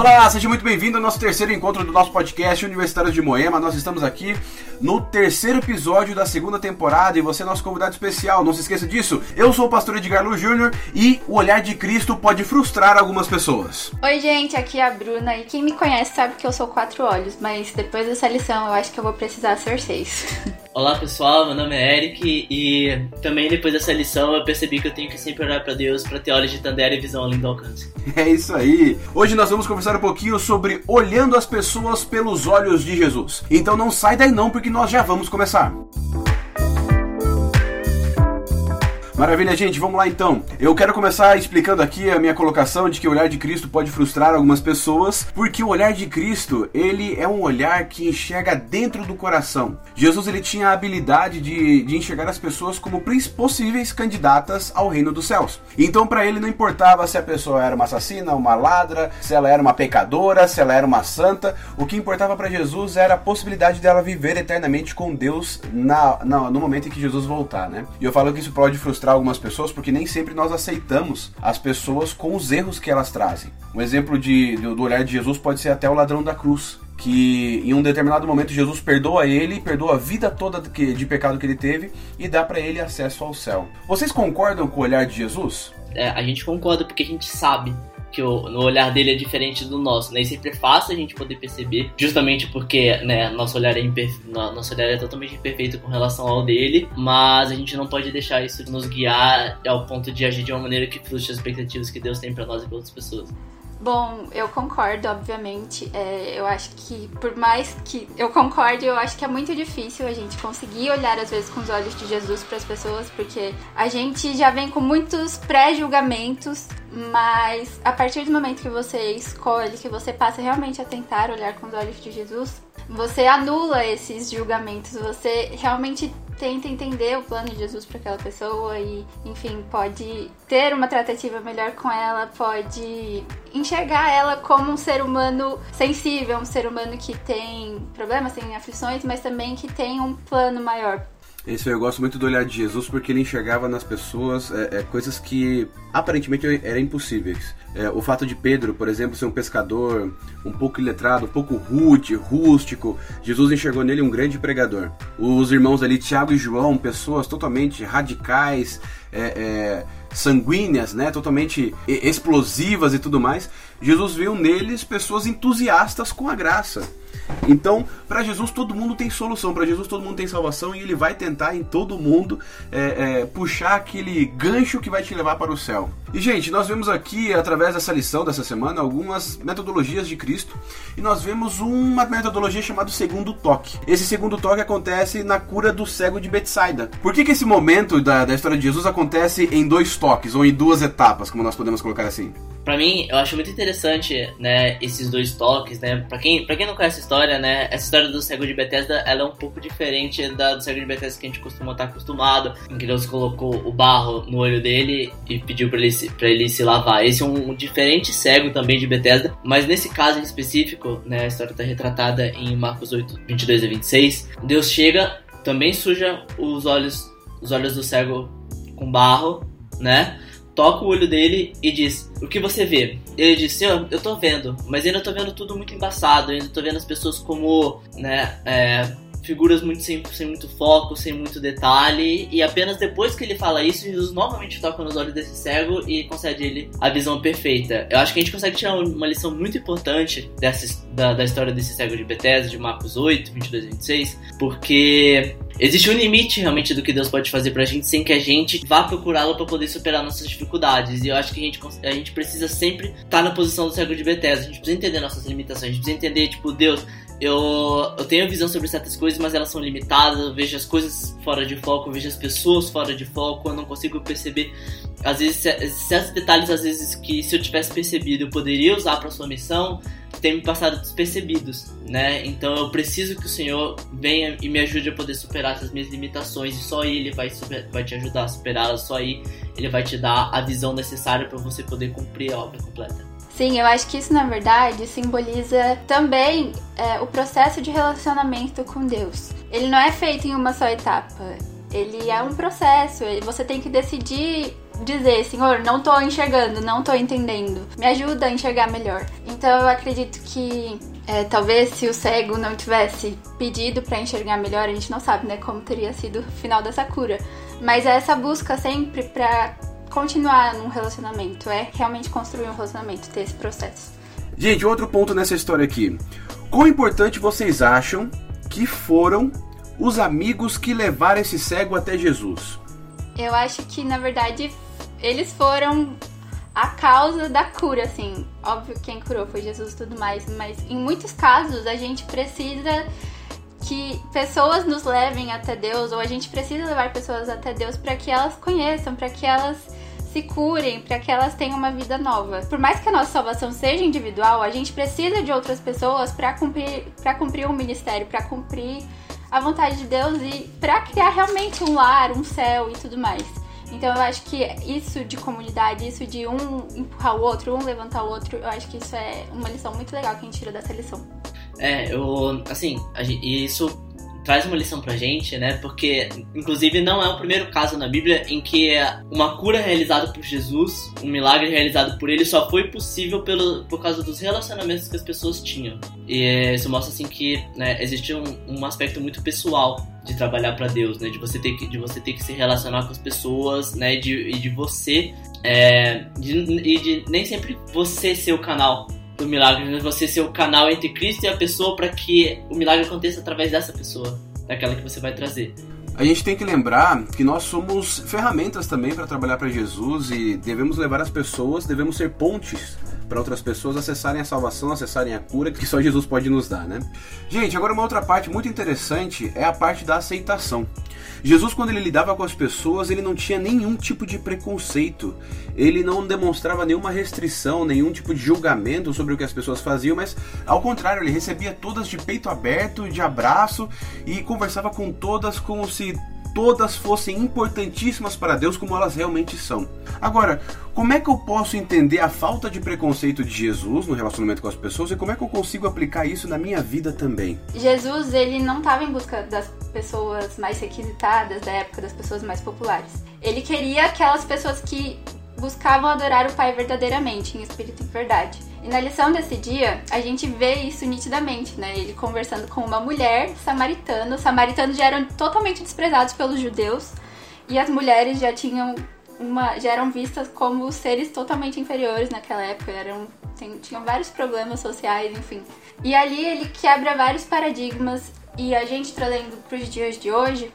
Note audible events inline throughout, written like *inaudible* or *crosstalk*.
Olá, seja muito bem-vindo ao nosso terceiro encontro do nosso podcast Universitários de Moema. Nós estamos aqui no terceiro episódio da segunda temporada e você é nosso convidado especial. Não se esqueça disso. Eu sou o pastor Edgar Lu Júnior e o olhar de Cristo pode frustrar algumas pessoas. Oi, gente, aqui é a Bruna e quem me conhece sabe que eu sou quatro olhos, mas depois dessa lição eu acho que eu vou precisar ser seis. *laughs* Olá pessoal, meu nome é Eric e também depois dessa lição eu percebi que eu tenho que sempre orar para Deus para ter olhos de Tandera e visão além do alcance. É isso aí. Hoje nós vamos conversar um pouquinho sobre olhando as pessoas pelos olhos de Jesus. Então não sai daí não porque nós já vamos começar. Maravilha, gente, vamos lá então. Eu quero começar explicando aqui a minha colocação de que o olhar de Cristo pode frustrar algumas pessoas, porque o olhar de Cristo, ele é um olhar que enxerga dentro do coração. Jesus, ele tinha a habilidade de, de enxergar as pessoas como possíveis candidatas ao reino dos céus. Então, para ele não importava se a pessoa era uma assassina, uma ladra, se ela era uma pecadora, se ela era uma santa, o que importava para Jesus era a possibilidade dela viver eternamente com Deus na, na, no momento em que Jesus voltar, né? E eu falo que isso pode frustrar frustrar algumas pessoas porque nem sempre nós aceitamos as pessoas com os erros que elas trazem. Um exemplo de, do olhar de Jesus pode ser até o ladrão da cruz, que em um determinado momento Jesus perdoa ele, perdoa a vida toda de pecado que ele teve e dá para ele acesso ao céu. Vocês concordam com o olhar de Jesus? É, a gente concorda porque a gente sabe que o, no olhar dele é diferente do nosso, né? E sempre é fácil a gente poder perceber, justamente porque, né, nosso olhar é nosso olhar é totalmente imperfeito com relação ao dele, mas a gente não pode deixar isso nos guiar ao ponto de agir de uma maneira que frustre as expectativas que Deus tem para nós e para outras pessoas. Bom, eu concordo, obviamente. É, eu acho que, por mais que eu concorde, eu acho que é muito difícil a gente conseguir olhar, às vezes, com os olhos de Jesus para as pessoas, porque a gente já vem com muitos pré-julgamentos, mas a partir do momento que você escolhe, que você passa realmente a tentar olhar com os olhos de Jesus, você anula esses julgamentos, você realmente tenta entender o plano de Jesus para aquela pessoa e, enfim, pode ter uma tratativa melhor com ela, pode enxergar ela como um ser humano sensível, um ser humano que tem problemas, tem aflições, mas também que tem um plano maior esse eu gosto muito do olhar de Jesus porque ele enxergava nas pessoas é, é, coisas que aparentemente eram impossíveis. É, o fato de Pedro, por exemplo, ser um pescador um pouco iletrado, um pouco rude, rústico, Jesus enxergou nele um grande pregador. Os irmãos ali, Tiago e João, pessoas totalmente radicais, é, é, sanguíneas, né, totalmente explosivas e tudo mais. Jesus viu neles pessoas entusiastas com a graça. Então, para Jesus todo mundo tem solução, para Jesus todo mundo tem salvação e ele vai tentar em todo mundo é, é, puxar aquele gancho que vai te levar para o céu. E gente, nós vemos aqui através dessa lição dessa semana algumas metodologias de Cristo e nós vemos uma metodologia chamada segundo toque. Esse segundo toque acontece na cura do cego de Betsaida. Por que, que esse momento da, da história de Jesus acontece em dois toques ou em duas etapas, como nós podemos colocar assim? Para mim, eu acho muito interessante, né, esses dois toques, né? Para quem, pra quem não conhece a história, né, essa história do cego de Bethesda, ela é um pouco diferente da do cego de Bethesda que a gente costuma estar acostumado, em que Deus colocou o barro no olho dele e pediu para ele, pra ele se lavar. Esse é um, diferente cego também de Bethesda, mas nesse caso em específico, né, a história está retratada em Marcos 8, 22 a 26. Deus chega, também suja os olhos, os olhos do cego com barro, né? Toca o olho dele e diz: O que você vê? Ele diz: Senhor, eu tô vendo, mas ainda tô vendo tudo muito embaçado, ainda tô vendo as pessoas como, né, é, figuras muito sem, sem muito foco, sem muito detalhe, e apenas depois que ele fala isso, Jesus novamente toca nos olhos desse cego e concede ele a visão perfeita. Eu acho que a gente consegue tirar uma lição muito importante dessa, da, da história desse cego de Bethesda, de Marcos 8, 22 e 26, porque Existe um limite realmente do que Deus pode fazer pra gente sem que a gente vá procurá-lo para poder superar nossas dificuldades. E eu acho que a gente, a gente precisa sempre estar tá na posição do cego de Bethesda. A gente precisa entender nossas limitações. A gente precisa entender, tipo, Deus, eu, eu tenho visão sobre certas coisas, mas elas são limitadas. Eu vejo as coisas fora de foco, eu vejo as pessoas fora de foco. Eu não consigo perceber, às vezes, certos detalhes, às vezes, que se eu tivesse percebido eu poderia usar para sua missão tem me passado despercebidos, né? Então eu preciso que o Senhor venha e me ajude a poder superar essas minhas limitações e só Ele vai, super, vai te ajudar a superá-las, só aí Ele vai te dar a visão necessária para você poder cumprir a obra completa. Sim, eu acho que isso na verdade simboliza também é, o processo de relacionamento com Deus. Ele não é feito em uma só etapa. Ele é um processo. Você tem que decidir dizer, Senhor, não tô enxergando, não tô entendendo. Me ajuda a enxergar melhor. Então eu acredito que é, talvez se o cego não tivesse pedido para enxergar melhor, a gente não sabe, né, como teria sido o final dessa cura. Mas é essa busca sempre para continuar num relacionamento, é realmente construir um relacionamento, ter esse processo. Gente, outro ponto nessa história aqui. Quão importante vocês acham que foram os amigos que levaram esse cego até Jesus? Eu acho que, na verdade, eles foram a causa da cura, assim. Óbvio que quem curou foi Jesus e tudo mais, mas em muitos casos a gente precisa que pessoas nos levem até Deus, ou a gente precisa levar pessoas até Deus para que elas conheçam, para que elas se curem, para que elas tenham uma vida nova. Por mais que a nossa salvação seja individual, a gente precisa de outras pessoas para cumprir, para cumprir um ministério, para cumprir a vontade de Deus e para criar realmente um lar, um céu e tudo mais. Então eu acho que isso de comunidade, isso de um empurrar o outro, um levantar o outro, eu acho que isso é uma lição muito legal que a gente tira dessa lição. É, eu, assim, isso traz uma lição pra gente, né? Porque, inclusive, não é o primeiro caso na Bíblia em que uma cura realizada por Jesus, um milagre realizado por ele, só foi possível pelo, por causa dos relacionamentos que as pessoas tinham. E isso mostra, assim, que né, existe um, um aspecto muito pessoal de trabalhar para Deus, né? De você ter que, de você ter que se relacionar com as pessoas, né? De, e de você é, de, e de nem sempre você ser o canal do milagre, né? Você ser o canal entre Cristo e a pessoa para que o milagre aconteça através dessa pessoa, daquela que você vai trazer. A gente tem que lembrar que nós somos ferramentas também para trabalhar para Jesus e devemos levar as pessoas, devemos ser pontes para outras pessoas acessarem a salvação, acessarem a cura que só Jesus pode nos dar, né? Gente, agora uma outra parte muito interessante é a parte da aceitação. Jesus, quando ele lidava com as pessoas, ele não tinha nenhum tipo de preconceito, ele não demonstrava nenhuma restrição, nenhum tipo de julgamento sobre o que as pessoas faziam, mas ao contrário, ele recebia todas de peito aberto, de abraço e conversava com todas como se todas fossem importantíssimas para Deus como elas realmente são. Agora, como é que eu posso entender a falta de preconceito de Jesus no relacionamento com as pessoas e como é que eu consigo aplicar isso na minha vida também? Jesus, ele não estava em busca das pessoas mais requisitadas da época, das pessoas mais populares. Ele queria aquelas pessoas que buscavam adorar o Pai verdadeiramente, em espírito e verdade. E na lição desse dia, a gente vê isso nitidamente, né? Ele conversando com uma mulher samaritana. Os samaritanos já eram totalmente desprezados pelos judeus e as mulheres já tinham uma, já eram vistas como seres totalmente inferiores naquela época, eram tem, tinham vários problemas sociais, enfim. E ali ele quebra vários paradigmas e a gente trazendo para os dias de hoje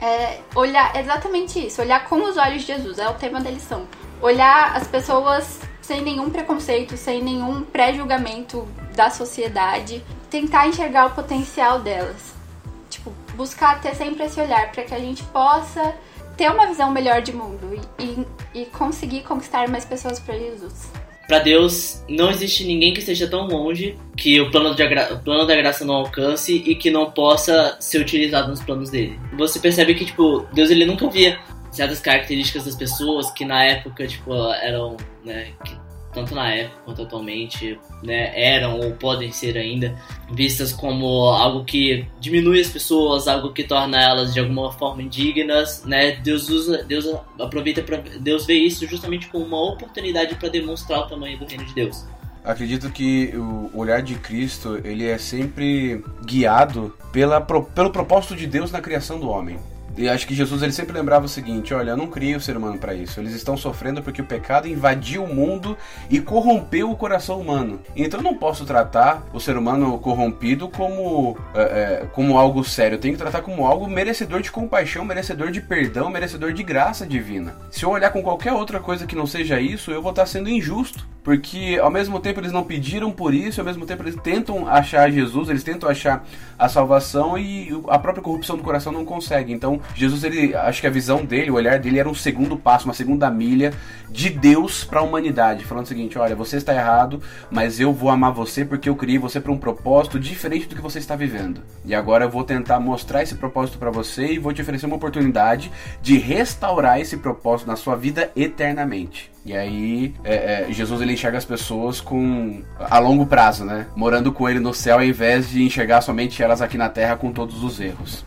é olhar exatamente isso, olhar com os olhos de Jesus, é o tema da lição. Olhar as pessoas sem nenhum preconceito, sem nenhum pré-julgamento da sociedade, tentar enxergar o potencial delas. Tipo, buscar ter sempre esse olhar para que a gente possa ter uma visão melhor de mundo e, e, conseguir conquistar mais pessoas para Jesus. Para Deus, não existe ninguém que esteja tão longe que o plano, o plano da graça não alcance e que não possa ser utilizado nos planos dele. Você percebe que, tipo, Deus ele nunca via certas características das pessoas que na época, tipo, eram, né, que, tanto na época quanto atualmente, né, eram ou podem ser ainda vistas como algo que diminui as pessoas, algo que torna elas de alguma forma indignas, né? Deus usa, Deus aproveita para Deus vê isso justamente como uma oportunidade para demonstrar o tamanho do reino de Deus. Acredito que o olhar de Cristo ele é sempre guiado pela, pelo propósito de Deus na criação do homem. E acho que Jesus ele sempre lembrava o seguinte: olha, eu não criei o ser humano para isso. Eles estão sofrendo porque o pecado invadiu o mundo e corrompeu o coração humano. Então eu não posso tratar o ser humano corrompido como, é, é, como algo sério. Eu tenho que tratar como algo merecedor de compaixão, merecedor de perdão, merecedor de graça divina. Se eu olhar com qualquer outra coisa que não seja isso, eu vou estar sendo injusto. Porque ao mesmo tempo eles não pediram por isso, ao mesmo tempo eles tentam achar Jesus, eles tentam achar a salvação e a própria corrupção do coração não consegue. Então Jesus, ele, acho que a visão dele, o olhar dele era um segundo passo, uma segunda milha de Deus para a humanidade, falando o seguinte: olha, você está errado, mas eu vou amar você porque eu criei você para um propósito diferente do que você está vivendo. E agora eu vou tentar mostrar esse propósito para você e vou te oferecer uma oportunidade de restaurar esse propósito na sua vida eternamente. E aí, é, é, Jesus ele enxerga as pessoas com a longo prazo, né? Morando com ele no céu, ao invés de enxergar somente elas aqui na terra com todos os erros.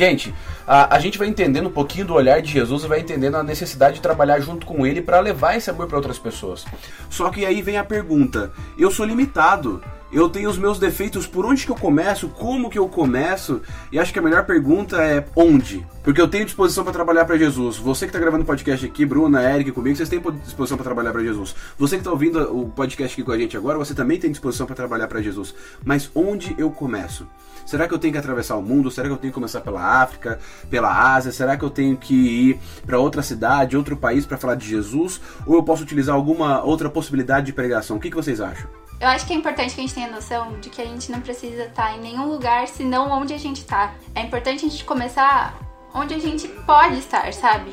Gente, a, a gente vai entendendo um pouquinho do olhar de Jesus e vai entendendo a necessidade de trabalhar junto com ele para levar esse amor para outras pessoas. Só que aí vem a pergunta: eu sou limitado eu tenho os meus defeitos, por onde que eu começo, como que eu começo? E acho que a melhor pergunta é onde? Porque eu tenho disposição para trabalhar para Jesus. Você que está gravando o podcast aqui, Bruna, Eric, comigo, vocês têm disposição para trabalhar para Jesus. Você que está ouvindo o podcast aqui com a gente agora, você também tem disposição para trabalhar para Jesus. Mas onde eu começo? Será que eu tenho que atravessar o mundo? Será que eu tenho que começar pela África, pela Ásia? Será que eu tenho que ir para outra cidade, outro país para falar de Jesus? Ou eu posso utilizar alguma outra possibilidade de pregação? O que, que vocês acham? Eu acho que é importante que a gente tenha noção de que a gente não precisa estar em nenhum lugar senão onde a gente está. É importante a gente começar onde a gente pode estar, sabe?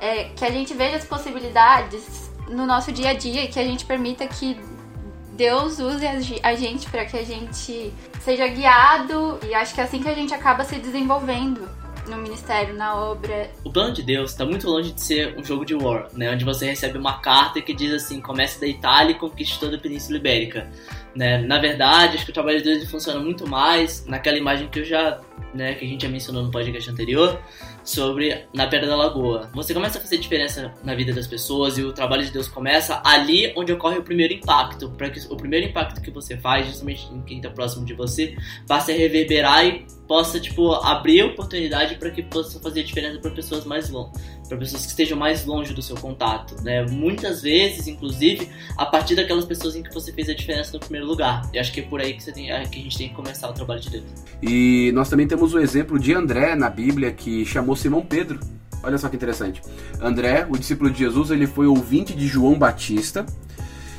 É, que a gente veja as possibilidades no nosso dia a dia, que a gente permita que Deus use a gente para que a gente seja guiado e acho que é assim que a gente acaba se desenvolvendo no ministério, na obra. O plano de Deus está muito longe de ser um jogo de war, né? Onde você recebe uma carta que diz assim, comece da Itália e conquiste toda a Península Ibérica. Né? Na verdade, acho que o trabalho de Deus funciona muito mais naquela imagem que eu já, né, que a gente já mencionou no podcast anterior, sobre na Pedra da Lagoa. Você começa a fazer diferença na vida das pessoas e o trabalho de Deus começa ali onde ocorre o primeiro impacto, para que o primeiro impacto que você faz, justamente em quem está próximo de você, passe a reverberar e possa tipo abrir oportunidade para que possa fazer diferença para pessoas mais longe, para pessoas que estejam mais longe do seu contato, né? Muitas vezes, inclusive, a partir daquelas pessoas em que você fez a diferença no primeiro lugar. E acho que é por aí que, tem, é, que a gente tem que começar o trabalho de Deus. E nós também temos o exemplo de André na Bíblia que chamou Simão Pedro. Olha só que interessante. André, o discípulo de Jesus, ele foi ouvinte de João Batista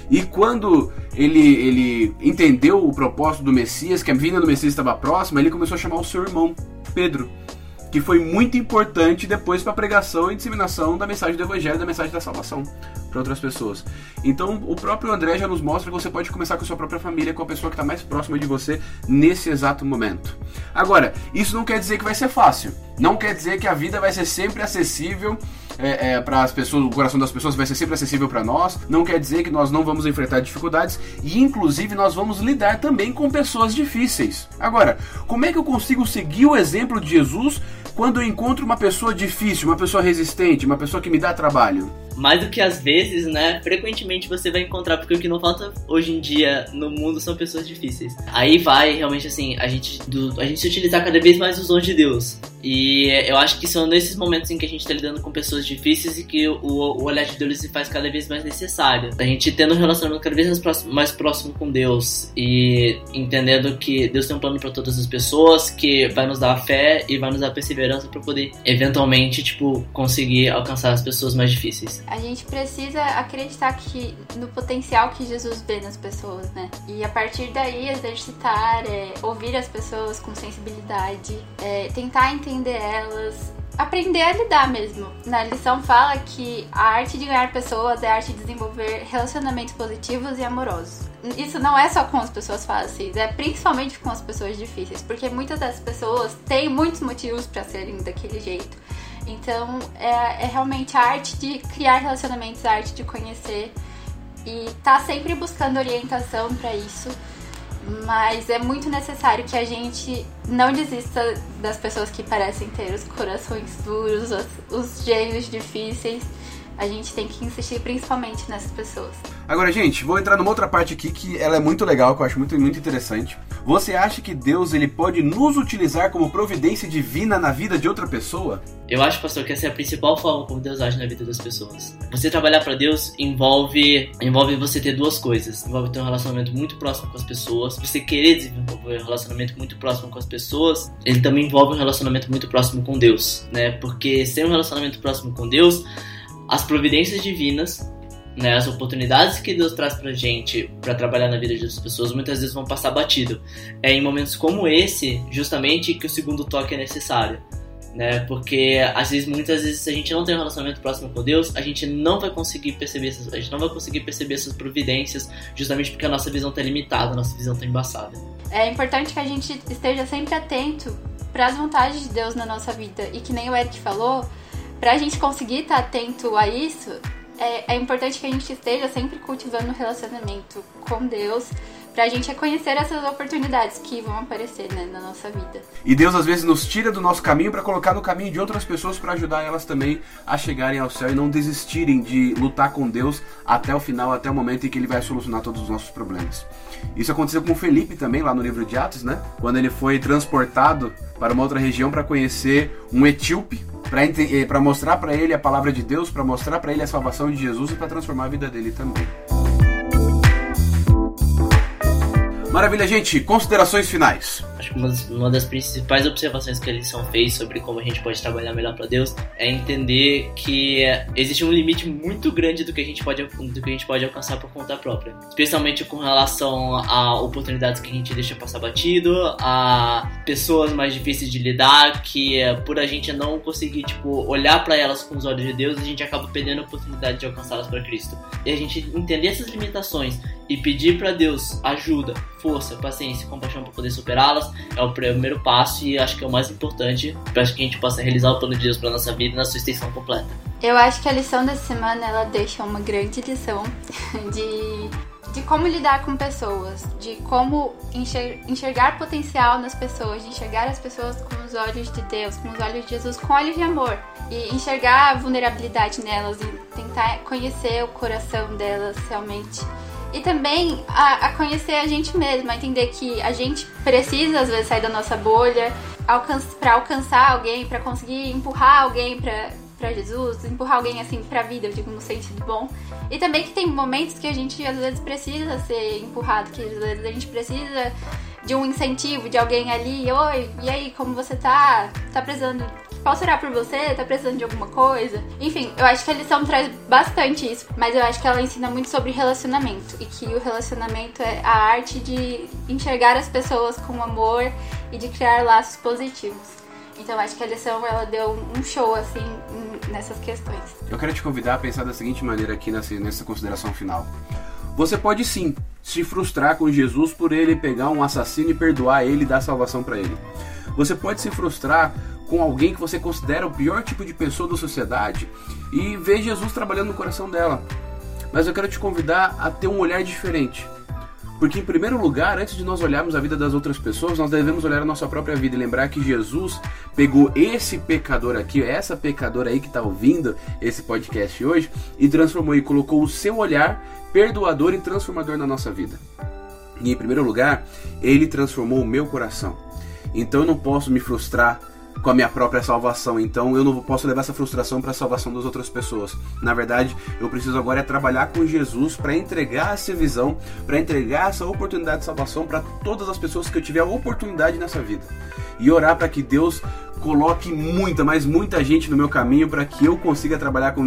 e quando ele, ele entendeu o propósito do Messias, que a vinda do Messias estava próxima, ele começou a chamar o seu irmão, Pedro, que foi muito importante depois para a pregação e disseminação da mensagem do Evangelho, da mensagem da salvação para outras pessoas. Então, o próprio André já nos mostra que você pode começar com a sua própria família, com a pessoa que está mais próxima de você nesse exato momento. Agora, isso não quer dizer que vai ser fácil. Não quer dizer que a vida vai ser sempre acessível é, é, para as pessoas, o coração das pessoas vai ser sempre acessível para nós. Não quer dizer que nós não vamos enfrentar dificuldades e, inclusive, nós vamos lidar também com pessoas difíceis. Agora, como é que eu consigo seguir o exemplo de Jesus quando eu encontro uma pessoa difícil, uma pessoa resistente, uma pessoa que me dá trabalho? Mais do que às vezes, né? Frequentemente você vai encontrar, porque o que não falta hoje em dia no mundo são pessoas difíceis. Aí vai realmente assim, a gente, do, a gente se utilizar cada vez mais os dons de Deus. E eu acho que são nesses momentos em que a gente está lidando com pessoas difíceis e que o, o olhar de Deus se faz cada vez mais necessário. A gente tendo um relacionamento cada vez mais próximo, mais próximo com Deus e entendendo que Deus tem um plano para todas as pessoas, que vai nos dar fé e vai nos dar perseverança para poder eventualmente, tipo, conseguir alcançar as pessoas mais difíceis a gente precisa acreditar que no potencial que Jesus vê nas pessoas, né? E a partir daí exercitar, é, ouvir as pessoas com sensibilidade, é, tentar entender elas, aprender a lidar mesmo. Na lição fala que a arte de ganhar pessoas é a arte de desenvolver relacionamentos positivos e amorosos. Isso não é só com as pessoas fáceis, é principalmente com as pessoas difíceis, porque muitas das pessoas têm muitos motivos para serem daquele jeito. Então é, é realmente a arte de criar relacionamentos, a arte de conhecer e tá sempre buscando orientação para isso. Mas é muito necessário que a gente não desista das pessoas que parecem ter os corações duros, os, os gênios difíceis a gente tem que insistir principalmente nessas pessoas. Agora, gente, vou entrar numa outra parte aqui que ela é muito legal, que eu acho muito, muito interessante. Você acha que Deus ele pode nos utilizar como providência divina na vida de outra pessoa? Eu acho, pastor, que essa é a principal forma como Deus age na vida das pessoas. Você trabalhar para Deus envolve envolve você ter duas coisas. Envolve ter um relacionamento muito próximo com as pessoas. Você querer desenvolver um relacionamento muito próximo com as pessoas, ele também envolve um relacionamento muito próximo com Deus, né? Porque sem um relacionamento próximo com Deus, as providências divinas, né, as oportunidades que Deus traz pra gente para trabalhar na vida das pessoas muitas vezes vão passar batido. É em momentos como esse, justamente, que o segundo toque é necessário. Né? Porque às vezes, muitas vezes, se a gente não tem um relacionamento próximo com Deus, a gente não vai conseguir perceber essas, a gente não vai conseguir perceber essas providências, justamente porque a nossa visão está limitada, a nossa visão está embaçada. É importante que a gente esteja sempre atento para as vontades de Deus na nossa vida e que nem o Eric falou, para a gente conseguir estar tá atento a isso, é, é, importante que a gente esteja sempre cultivando um relacionamento com Deus, pra gente reconhecer essas oportunidades que vão aparecer né, na nossa vida. E Deus às vezes nos tira do nosso caminho para colocar no caminho de outras pessoas para ajudar elas também a chegarem ao céu e não desistirem de lutar com Deus até o final, até o momento em que ele vai solucionar todos os nossos problemas. Isso aconteceu com Felipe também lá no livro de Atos, né? Quando ele foi transportado para uma outra região para conhecer um etíope, para eh, mostrar para ele a palavra de Deus, para mostrar para ele a salvação de Jesus e para transformar a vida dele também. Maravilha, gente. Considerações finais. Acho que uma das, uma das, principais observações que a lição fez sobre como a gente pode trabalhar melhor para Deus é entender que existe um limite muito grande do que a gente pode, do que a gente pode alcançar por conta própria. Especialmente com relação a oportunidades que a gente deixa passar batido, a pessoas mais difíceis de lidar, que por a gente não conseguir tipo, olhar para elas com os olhos de Deus, a gente acaba perdendo a oportunidade de alcançá-las para Cristo. E a gente entender essas limitações e pedir para Deus ajuda, força, paciência e compaixão para poder superá-las é o primeiro passo e acho que é o mais importante para que a gente possa realizar o plano de Deus para nossa vida na sua extensão completa. Eu acho que a lição dessa semana ela deixa uma grande lição *laughs* de, de como lidar com pessoas, de como enxergar potencial nas pessoas, de enxergar as pessoas com os olhos de Deus, com os olhos de Jesus, com olhos de amor e enxergar a vulnerabilidade nelas e tentar conhecer o coração delas realmente e também a, a conhecer a gente mesmo, a entender que a gente precisa às vezes sair da nossa bolha alcan para alcançar alguém, para conseguir empurrar alguém para para Jesus, empurrar alguém assim para a vida, eu digo no sentido bom. E também que tem momentos que a gente às vezes precisa ser empurrado, que às vezes a gente precisa de um incentivo de alguém ali, oi, e aí, como você tá? Tá precisando Posso orar por você? Tá precisando de alguma coisa? Enfim, eu acho que a lição traz bastante isso, mas eu acho que ela ensina muito sobre relacionamento e que o relacionamento é a arte de enxergar as pessoas com amor e de criar laços positivos. Então acho que a lição ela deu um show assim nessas questões. Eu quero te convidar a pensar da seguinte maneira aqui nessa, nessa consideração final. Você pode sim se frustrar com Jesus por ele pegar um assassino e perdoar ele e dar salvação para ele. Você pode se frustrar com alguém que você considera o pior tipo de pessoa da sociedade e ver Jesus trabalhando no coração dela. Mas eu quero te convidar a ter um olhar diferente. Porque, em primeiro lugar, antes de nós olharmos a vida das outras pessoas, nós devemos olhar a nossa própria vida e lembrar que Jesus pegou esse pecador aqui, essa pecadora aí que está ouvindo esse podcast hoje, e transformou e colocou o seu olhar perdoador e transformador na nossa vida. E, em primeiro lugar, ele transformou o meu coração. Então eu não posso me frustrar com a minha própria salvação. Então eu não posso levar essa frustração para a salvação das outras pessoas. Na verdade, eu preciso agora é trabalhar com Jesus para entregar essa visão, para entregar essa oportunidade de salvação para todas as pessoas que eu tiver a oportunidade nessa vida. E orar para que Deus coloque muita, mas muita gente no meu caminho para que eu consiga trabalhar com,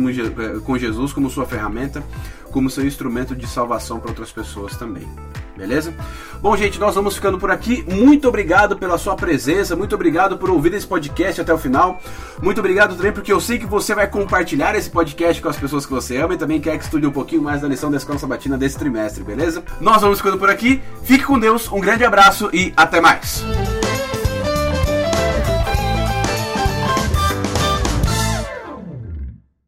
com Jesus como sua ferramenta, como seu instrumento de salvação para outras pessoas também. Beleza? Bom, gente, nós vamos ficando por aqui. Muito obrigado pela sua presença, muito obrigado por ouvir esse podcast até o final. Muito obrigado também porque eu sei que você vai compartilhar esse podcast com as pessoas que você ama e também quer que estude um pouquinho mais da lição da Escola Sabatina desse trimestre, beleza? Nós vamos ficando por aqui. Fique com Deus, um grande abraço e até mais.